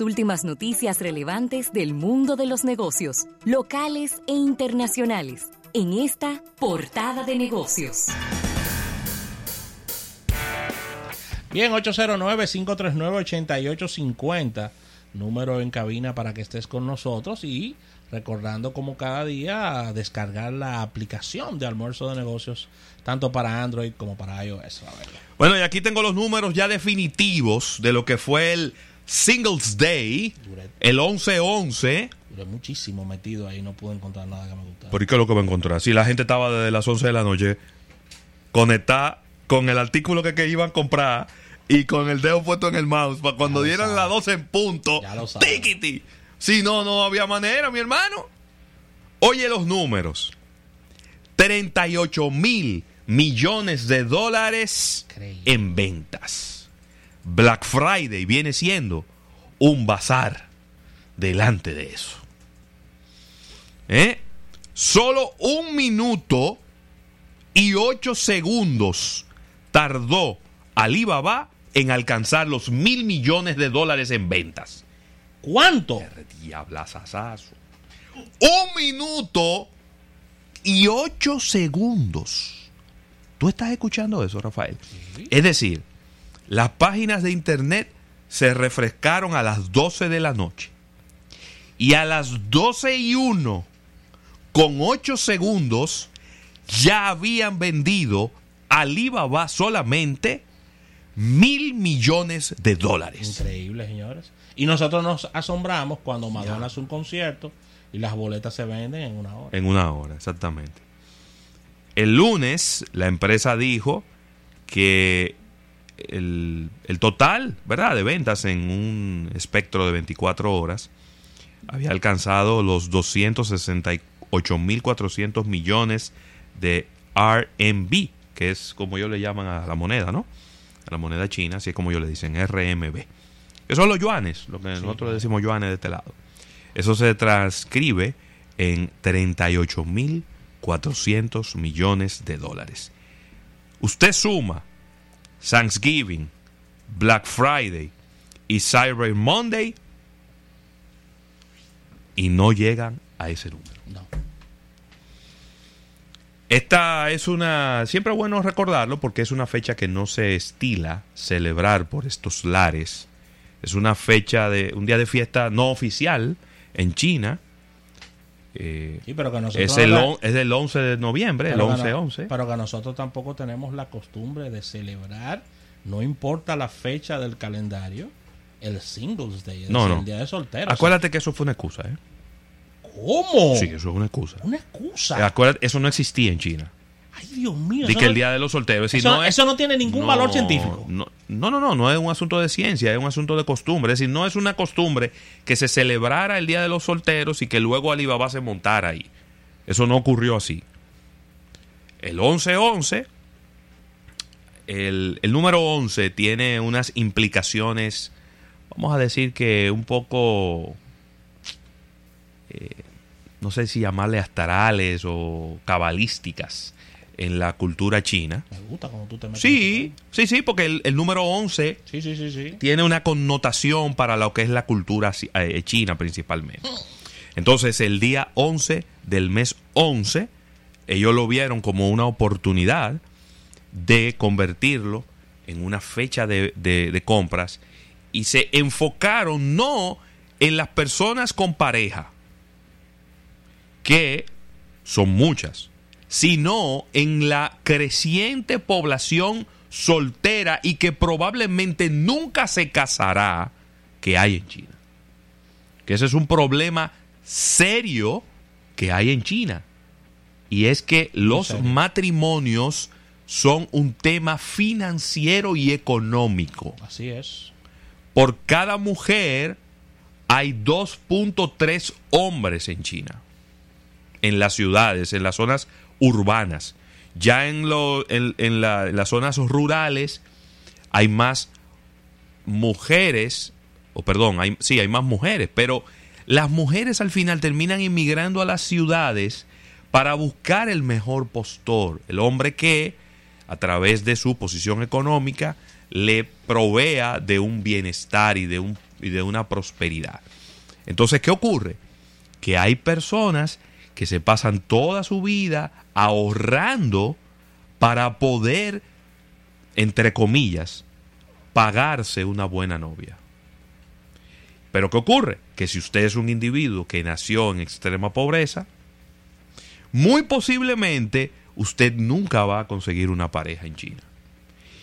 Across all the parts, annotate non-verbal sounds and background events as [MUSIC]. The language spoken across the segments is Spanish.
Últimas noticias relevantes del mundo de los negocios, locales e internacionales, en esta portada de negocios. Bien, 809-539-8850, número en cabina para que estés con nosotros y recordando como cada día descargar la aplicación de almuerzo de negocios, tanto para Android como para iOS. Bueno, y aquí tengo los números ya definitivos de lo que fue el Singles Day, el 11-11. Duré muchísimo metido ahí, no pude encontrar nada que me gustara. ¿Por qué es lo que va a encontrar? Si la gente estaba desde las 11 de la noche conectada con el artículo que, que iban a comprar y con el dedo puesto en el mouse para cuando dieran las 12 en punto. ¡Tiquiti! Si no, no había manera, mi hermano. Oye los números. 38 mil millones de dólares en ventas. Black Friday viene siendo un bazar delante de eso. ¿Eh? Solo un minuto y ocho segundos tardó Alibaba en alcanzar los mil millones de dólares en ventas. ¿Cuánto? Un minuto y ocho segundos. ¿Tú estás escuchando eso, Rafael? Es decir, las páginas de internet se refrescaron a las 12 de la noche. Y a las 12 y 1, con 8 segundos, ya habían vendido Alibaba solamente mil millones de dólares. Increíble, señores. Y nosotros nos asombramos cuando Madonna hace un concierto y las boletas se venden en una hora. En una hora, exactamente. El lunes la empresa dijo que el, total, ¿verdad?, de ventas en un espectro de 24 horas había alcanzado los 268.400 millones de RMB, que es como ellos le llaman a la moneda, ¿no? A la moneda china, así es como ellos le dicen, RMB. Esos son los yuanes, lo que nosotros le decimos yuanes de este lado. Eso se transcribe en 38.400 millones de dólares. Usted suma Thanksgiving, Black Friday y Cyber Monday y no llegan a ese número. No. Esta es una, siempre es bueno recordarlo porque es una fecha que no se estila celebrar por estos lares. Es una fecha de, un día de fiesta no oficial en China. Eh, pero que es, el, es del 11 de noviembre, el 11-11. pero que nosotros tampoco tenemos la costumbre de celebrar, no importa la fecha del calendario, el Singles Day, el día de solteros. Acuérdate que eso fue una excusa, ¿eh? ¿Cómo? Sí, eso es una excusa. Una excusa. Acuérdate, eso no existía en China. Ay, Dios mío. que el día de los solteros. Eso no, eso no tiene ningún valor científico. No, no, no, no, es un asunto de ciencia, es un asunto de costumbre. Es decir, no es una costumbre que se celebrara el día de los solteros y que luego Alibaba se montara ahí. Eso no ocurrió así. El 11-11, el, el número 11 tiene unas implicaciones, vamos a decir que un poco. Eh, no sé si llamarle astrales o cabalísticas en la cultura china. Me gusta cuando tú te metes. Sí, sí, sí, porque el, número 11 sí, sí, sí, tiene una connotación para lo que es la cultura eh, china principalmente. Entonces, el día 11 del mes 11, ellos lo vieron como una oportunidad de convertirlo en una fecha de, de compras y se enfocaron no en las personas con pareja, que son muchas, sino en la creciente población soltera y que probablemente nunca se casará que hay en China. Que ese es un problema serio que hay en China. Y es que los matrimonios son un tema financiero y económico. Así es. Por cada mujer hay 2.3 hombres en China. En las ciudades, en las zonas urbanas. Ya en, lo, en, las zonas rurales hay más mujeres, o perdón, sí, hay más mujeres, pero las mujeres al final terminan inmigrando a las ciudades para buscar el mejor postor, el hombre que a través de su posición económica le provea de un bienestar y de un y de una prosperidad. Entonces, ¿qué ocurre? Que hay personas que se pasan toda su vida ahorrando para poder, entre comillas, pagarse una buena novia. Pero ¿qué ocurre? Que si usted es un individuo que nació en extrema pobreza, muy posiblemente usted nunca va a conseguir una pareja en China.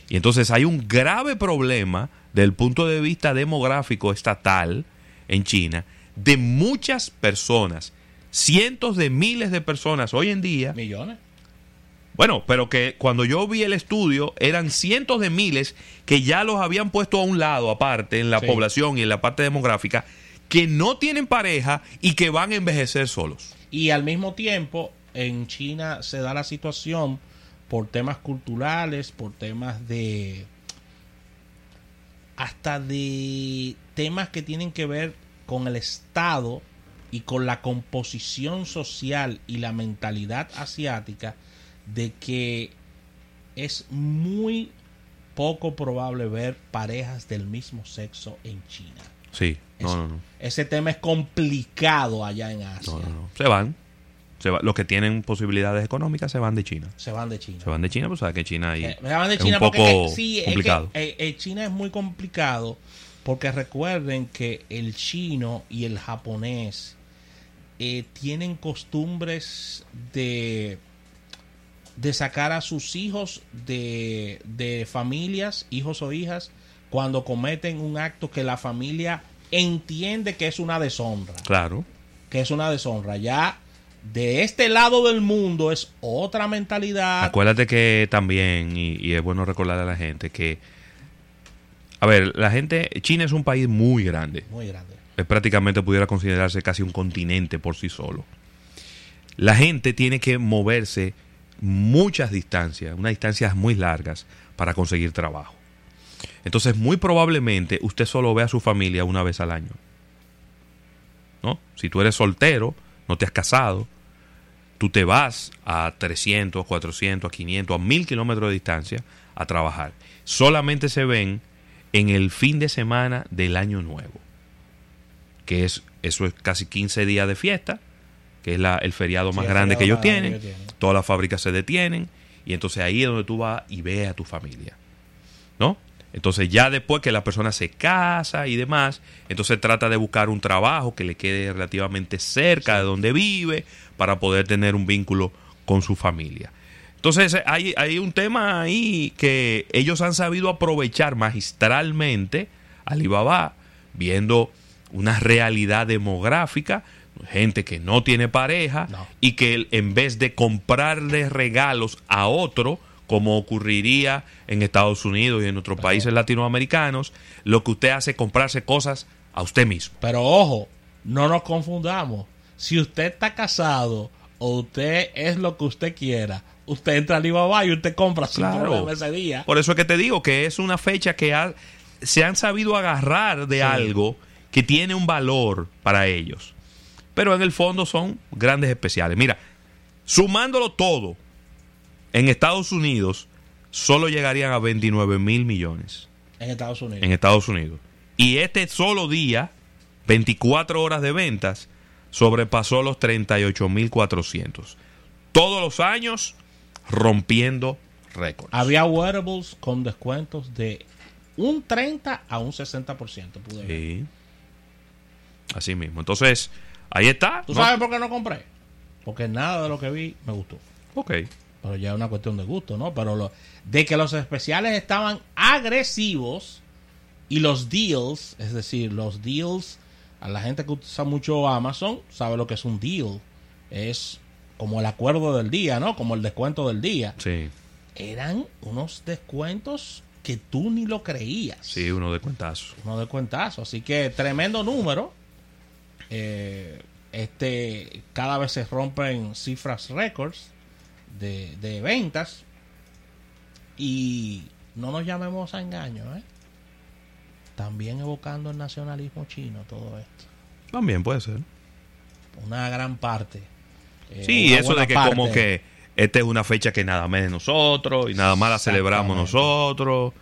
Y entonces hay un grave problema del punto de vista demográfico estatal en China de muchas personas, cientos de miles de personas hoy en día. Millones. Bueno, pero que cuando yo vi el estudio eran cientos de miles que ya los habían puesto a un lado aparte en la Sí. población y en la parte demográfica que no tienen pareja y que van a envejecer solos. Y al mismo tiempo, en China se da la situación por temas culturales, por temas de... hasta de temas que tienen que ver con el Estado y con la composición social y la mentalidad asiática de que es muy poco probable ver parejas del mismo sexo en China. Sí, no, Ese- no, no. Ese tema es complicado allá en Asia. No, no, no. Se van. Se va- Los que tienen posibilidades económicas se van de China. Se van de China. Se van de China, pues sabes que China ahí Eh, me llaman de es China un porque poco sí, es que, complicado. eh, eh, China es muy complicado porque recuerden que el chino y el japonés eh, tienen costumbres de de sacar a sus hijos de, de familias, hijos o hijas, cuando cometen un acto que la familia entiende que es una deshonra Claro. que es una deshonra. Ya de este lado del mundo es otra mentalidad. Acuérdate que también, y, y es bueno recordarle a la gente que, a ver, la gente, China es un país muy grande. Muy grande. Es prácticamente pudiera considerarse casi un continente por sí solo. La gente tiene que moverse muchas distancias, unas distancias muy largas para conseguir trabajo. Entonces, muy probablemente usted solo ve a su familia una vez al año. ¿No? Si tú eres soltero, no te has casado, tú te vas a 300, 400, a 500, a 1000 kilómetros de distancia a trabajar. Solamente se ven en el fin de semana del año nuevo, que es eso es casi 15 días de fiesta, que es la- el feriado Sí, más el grande ellos tienen. que ellos tienen. Todas las fábricas se detienen y entonces ahí es donde tú vas y ves a tu familia. ¿No? Entonces ya después que la persona se casa y demás, entonces trata de buscar un trabajo que le quede relativamente cerca de donde vive para poder tener un vínculo con su familia. Entonces hay, hay un tema ahí que ellos han sabido aprovechar magistralmente, Alibaba, viendo una realidad demográfica, gente que no tiene pareja No. y que en vez de comprarle regalos a otro, como ocurriría en Estados Unidos y en otros países latinoamericanos, lo que usted hace es comprarse cosas a usted mismo. Pero ojo, no nos confundamos. Si usted está casado o usted es lo que usted quiera, usted entra a Alibaba y usted compra Claro. ese día. Por eso es que te digo que es una fecha que ha- se han sabido agarrar de algo que tiene un valor para ellos. Pero en el fondo son grandes especiales. Mira, sumándolo todo, en Estados Unidos solo llegarían a 29 mil millones. En Estados Unidos. En Estados Unidos. Y este solo día, 24 horas de ventas, sobrepasó los 38 mil 400. Todos los años rompiendo récords. Había wearables con descuentos de un 30 a un 60%. Pude ver. Sí. Así mismo. Entonces, ahí está. ¿Tú ¿no? sabes por qué no compré? Porque nada de lo que vi me gustó. Ok. Pero ya es una cuestión de gusto, ¿no? Pero lo, de que los especiales estaban agresivos y los deals, es decir, los deals, a la gente que usa mucho Amazon sabe lo que es un deal. Es como el acuerdo del día, ¿no? Como el descuento del día. Sí. Eran unos descuentos que tú ni lo creías. Sí, uno de cuentazo. Uno de cuentazo. Así que tremendo número. Eh, este, cada vez se rompen cifras récords de, de ventas. Y no nos llamemos a engaño, ¿eh? También evocando el nacionalismo chino todo esto. También puede ser. Una gran parte. eh, Sí, eso de que parte. como que esta es una fecha que nada más de nosotros y nada más la celebramos nosotros.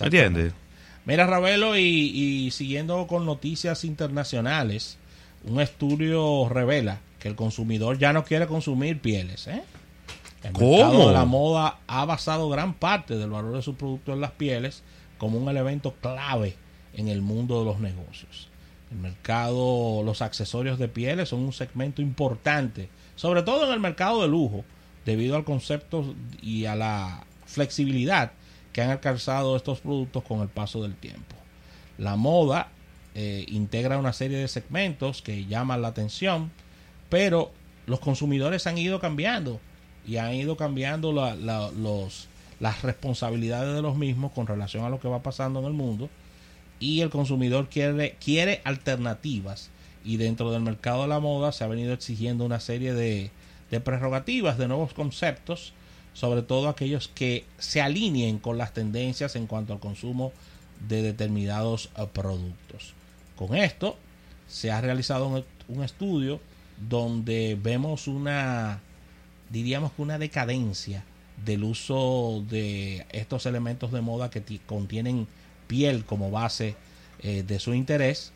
¿Me entiendes? Mira, Ravelo, y, y siguiendo con noticias internacionales, un estudio revela que el consumidor ya no quiere consumir pieles. ¿eh? El ¿Cómo? mercado de la moda ha basado gran parte del valor de sus productos en las pieles como un elemento clave en el mundo de los negocios. El mercado, los accesorios de pieles son un segmento importante, sobre todo en el mercado de lujo, debido al concepto y a la flexibilidad que han alcanzado estos productos con el paso del tiempo. La moda eh, integra una serie de segmentos que llaman la atención, pero los consumidores han ido cambiando y han ido cambiando las responsabilidades de los mismos con relación a lo que va pasando en el mundo y el consumidor quiere, quiere alternativas y dentro del mercado de la moda se ha venido exigiendo una serie de, de prerrogativas, de nuevos conceptos, sobre todo aquellos que se alineen con las tendencias en cuanto al consumo de determinados eh, productos. Con esto se ha realizado un, estudio donde vemos una, diríamos que una decadencia del uso de estos elementos de moda que ti- contienen piel como base eh, de su interés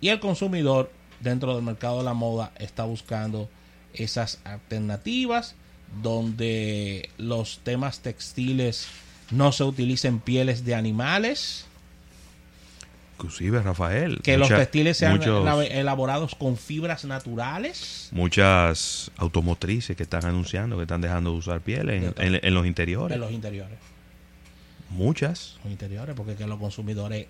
y el consumidor dentro del mercado de la moda está buscando esas alternativas donde los temas textiles no se utilicen pieles de animales, Inclusive, Rafael. que los textiles sean muchos- elab- elaborados con fibras naturales. muchas automotrices que están anunciando que están dejando de usar piel en, en- en los interiores. de los interiores. Muchas. Los interiores, porque que los consumidores,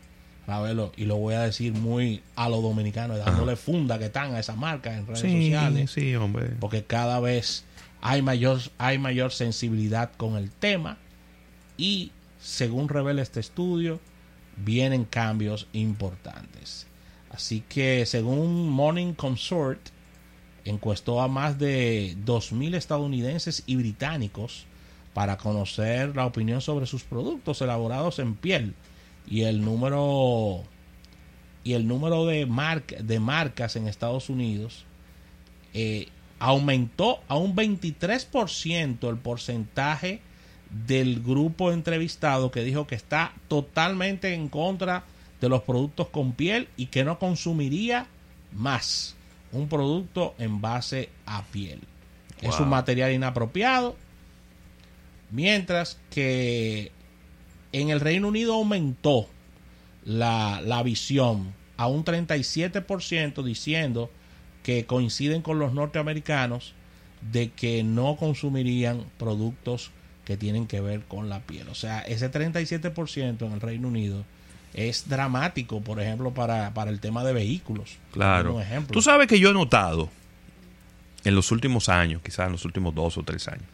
Ravelo, y lo voy a decir muy a los dominicanos, dándole funda que están a esas marcas en redes Sí, sociales, sí, hombre. porque cada vez hay mayor, hay mayor sensibilidad con el tema y según revela este estudio, vienen cambios importantes. Así que según Morning Consort, encuestó a más de 2.000 estadounidenses y británicos para conocer la opinión sobre sus productos elaborados en piel y el número y el número de, de marcas en Estados Unidos eh, aumentó a un 23% el porcentaje del grupo entrevistado que dijo que está totalmente en contra de los productos con piel y que no consumiría más un producto en base a piel. Es un material inapropiado. Mientras que en el Reino Unido aumentó la, la visión a un 37% diciendo que coinciden con los norteamericanos de que no consumirían productos que tienen que ver con la piel. O sea, ese 37% en el Reino Unido es dramático, por ejemplo, para, para el tema de vehículos. Claro. Un ejemplo. Tú sabes que yo he notado en los últimos años, quizás en los últimos dos o tres años,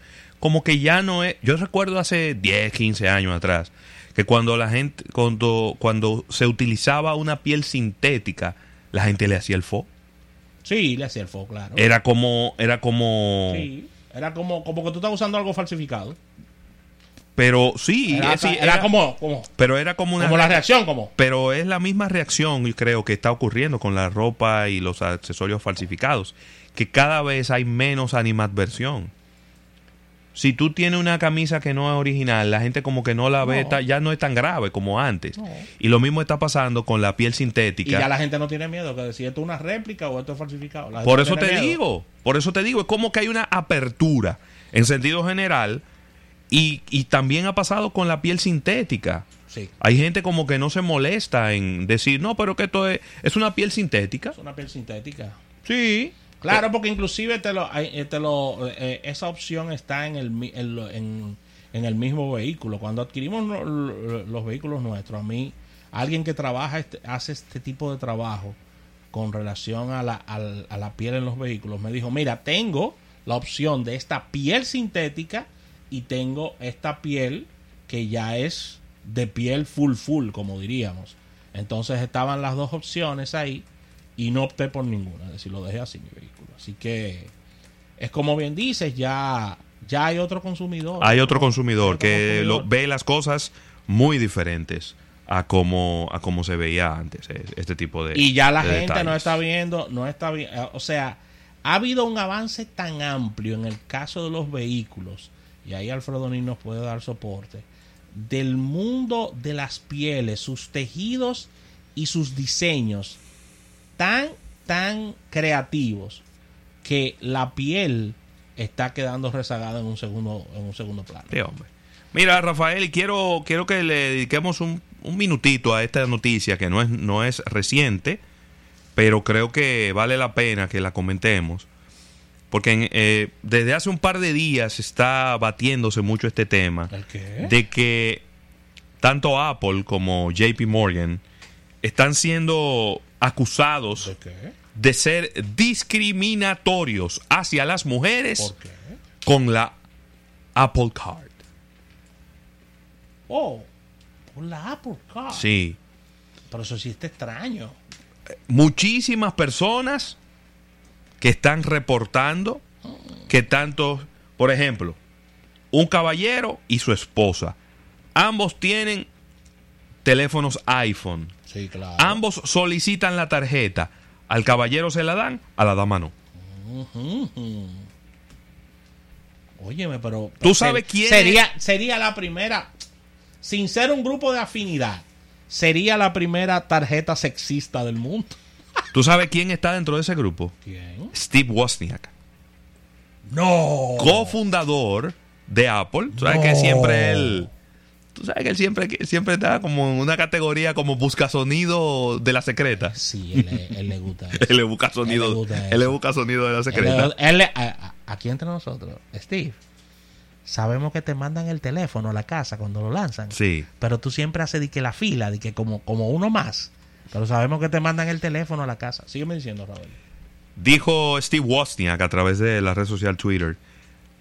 como que ya no es. Yo recuerdo hace 10, 15 años atrás, que cuando la gente, cuando, cuando se utilizaba una piel sintética, la gente le hacía el fo. Sí, le hacía el foco, claro. Era como, era como. Sí, era como, como que tú estás usando algo falsificado. Pero sí, Era, sí, era era- como, como, pero era como una como la reacción, como. Pero es la misma reacción, yo creo, que está ocurriendo con la ropa y los accesorios falsificados. Que cada vez hay menos animadversión. Si tú tienes una camisa que no es original, la gente como que no la ve, No. ta- ya no es tan grave como antes. No. Y lo mismo está pasando con la piel Y sintética. ya la gente no tiene miedo, que si esto es una réplica o esto es falsificado. La gente Por eso te miedo. digo, por eso te digo, es como que hay una apertura en sentido general y, y también ha pasado con la piel sintética. Sí, Hay gente como que no se molesta en decir, no, pero que esto es, es una piel sintética. es una piel sintética. Sí. Claro, porque inclusive te lo, eh, te lo, eh, esa opción está en el, mi- en, en- en el mismo vehículo. Cuando adquirimos los vehículos nuestros, a mí, alguien que trabaja, este- hace este tipo de trabajo con relación a la, al- a la piel en los vehículos, me dijo, mira, tengo la opción de esta piel sintética y tengo esta piel que ya es de piel full full, como diríamos. Entonces estaban las dos opciones ahí y no opté por ninguna, es decir, lo dejé así mi vehículo. Así que es como bien dices, ya, ya hay otro consumidor. Hay otro consumidor otro que lo- ve las cosas muy diferentes a como, a como se veía antes, eh, este tipo de y ya la gente no está viendo, no está bien, o sea, ha habido un avance tan amplio en el caso de los vehículos, y ahí Alfredo Nin nos puede dar soporte, del mundo de las pieles, sus tejidos y sus diseños tan, tan creativos que la piel está quedando rezagada en un segundo, en un segundo plano. Hombre. Mira, Rafael, quiero, quiero que le dediquemos un, un minutito a esta noticia que no es, no es reciente, pero creo que vale la pena que la comentemos. Porque eh, desde hace un par de días está batiéndose mucho este tema ¿El qué? de que tanto Apple como JP Morgan están siendo acusados ¿De qué? de ser discriminatorios hacia las mujeres con la Apple Card. Oh, por la Apple Card. Sí. Pero eso sí está extraño. Muchísimas personas que están reportando que tanto, por ejemplo, un caballero y su esposa, ambos tienen teléfonos iPhone. Sí, claro. Ambos solicitan la tarjeta. Al caballero se la dan, a la dama no. Óyeme, pero. ¿Tú sabes quién sería, sería la primera. Sin ser un grupo de afinidad, sería la primera tarjeta sexista del mundo. ¿Tú sabes quién está dentro de ese grupo? ¿Quién? Steve Wozniak, No. cofundador de Apple. Tú sabes No. que siempre él. Tú sabes que él siempre, siempre está como en una categoría como busca sonido de la secreta. Sí, él, le- él le gusta [LAUGHS] eso. Él le busca Él sonido, le gusta él le busca sonido de la Él secreta. él le- a- a- aquí entre nosotros, Steve, sabemos que te mandan el teléfono a la casa cuando lo lanzan. Sí. Pero tú siempre haces de que la fila, de que como, como uno más. Pero sabemos que te mandan el teléfono a la casa. Sígueme diciendo, Raúl. Dijo Steve Wozniak a través de la red social Twitter.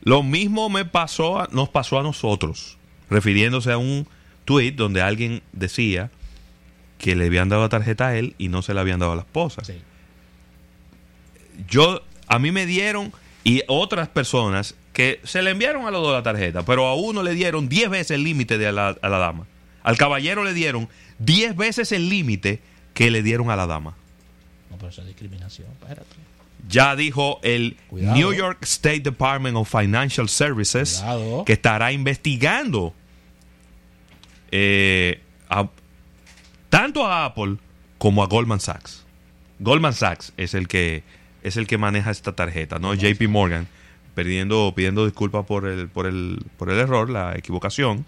Lo mismo me pasó, a- nos pasó a nosotros, refiriéndose a un tweet donde alguien decía que le habían dado la tarjeta a él y no se la habían dado a la esposa. Sí. Yo, a mí me dieron y otras personas que se le enviaron a los dos la tarjeta, pero a uno le dieron 10 veces el límite de a la, a la dama. Al caballero le dieron 10 veces el límite que le dieron a la dama. No, pero eso es discriminación. Espérate. Ya dijo el Cuidado. New York State Department of Financial Services Cuidado. que estará investigando eh, a- tanto a Apple como a Goldman Sachs. Goldman Sachs es el que es el que maneja esta tarjeta, no JP Morgan, pidiendo, pidiendo disculpas por el, por, el, por el error, la equivocación.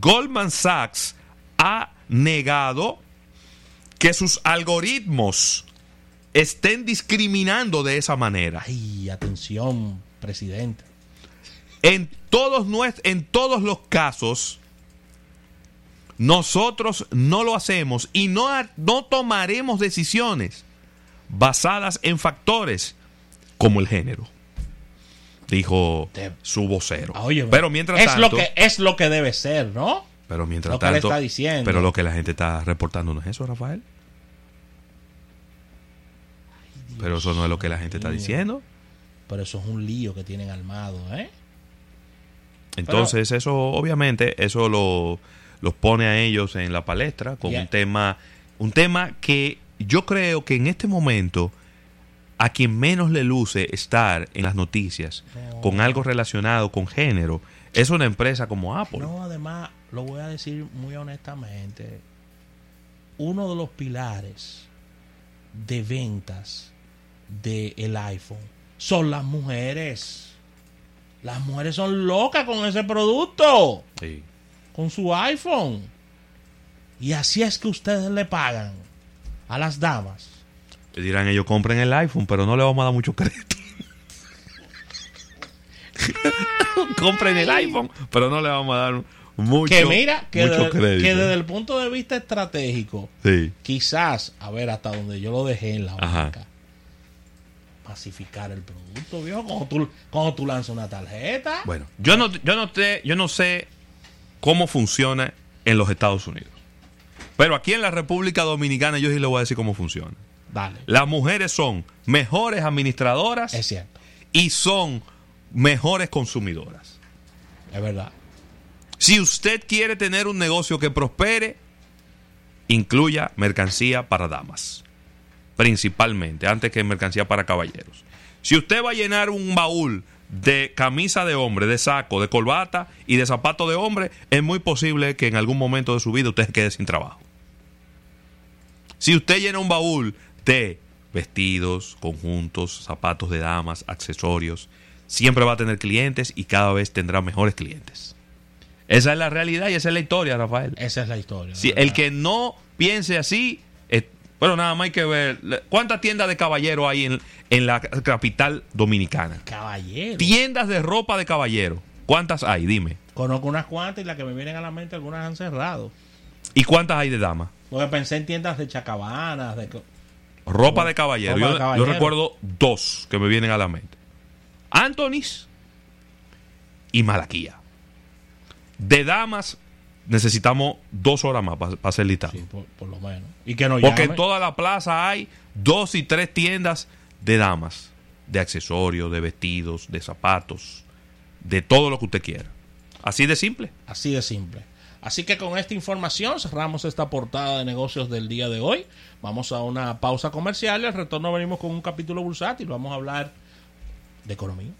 Goldman Sachs ha negado que sus algoritmos estén discriminando de esa manera. Ay, atención, presidente. En todos, en todos los casos, nosotros no lo hacemos y no, no tomaremos decisiones basadas en factores como el género, dijo su vocero. Ah, pero mientras es tanto, lo que es lo que debe ser, ¿no? Pero mientras lo que tanto, está diciendo. pero lo que la gente está reportando no es eso, Rafael. Pero eso no es lo que la gente está diciendo. Pero eso es un lío que tienen armado, ¿eh? Entonces, eso, obviamente, eso lo, los pone a ellos en la palestra con un tema, un tema que yo creo que en este momento a quien menos le luce estar en las noticias No. con algo relacionado con género es una empresa como Apple. No, además, lo voy a decir muy honestamente. Uno de los pilares de ventas del iPhone son las mujeres. Las mujeres son locas con ese producto, Sí. con su iPhone. Y así es que ustedes le pagan a las damas. Le dirán ellos compren el iPhone, pero no le vamos a dar mucho crédito. [LAUGHS] compren el iPhone, pero no le vamos a dar mucho, que mira, que, mucho de- crédito. que desde el punto de vista estratégico, Sí. quizás, a ver hasta donde yo lo dejé en la banca, masificar el producto, viejo. Cuando tú, cuando tú lanzas una tarjeta, Bueno, yo no, yo no sé, yo no sé cómo funciona en los Estados Unidos. Pero aquí en la República Dominicana yo sí le voy a decir cómo funciona. dale. Las mujeres son mejores administradoras Es cierto, y son mejores consumidoras. es verdad. Si usted quiere tener un negocio que prospere, incluya mercancía para damas. Principalmente, antes que mercancía para caballeros. Si usted va a llenar un baúl de camisa de hombre, de saco, de corbata y de zapato de hombre, es muy posible que en algún momento de su vida usted se quede sin trabajo. Si usted llena un baúl de vestidos, conjuntos, zapatos de damas, accesorios, siempre va a tener clientes y cada vez tendrá mejores clientes. Esa es la realidad y esa es la historia, Rafael. Esa es la historia. Si el que no piense así, eh, bueno, nada más hay que ver cuántas tiendas de caballero hay en, en la capital dominicana. Caballero. Tiendas de ropa de caballero. ¿Cuántas hay? Dime. Conozco unas cuantas y las que me vienen a la mente, algunas han cerrado. ¿Y cuántas hay de dama? Porque pensé en tiendas de chacabanas, de... Ropa de caballero. Ropa yo, de caballero. yo recuerdo dos que me vienen a la mente. Antonis y Malaquía. De damas necesitamos dos horas más para hacer listado. Sí, por, por lo menos. Y que no Porque llame. en toda la plaza hay dos y tres tiendas de damas, de accesorios, de vestidos, de zapatos, de todo lo que usted quiera. Así de simple. Así de simple. Así que con esta información cerramos esta portada de negocios del día de hoy. Vamos a una pausa comercial y al retorno venimos con un capítulo bursátil. Vamos a hablar de economía.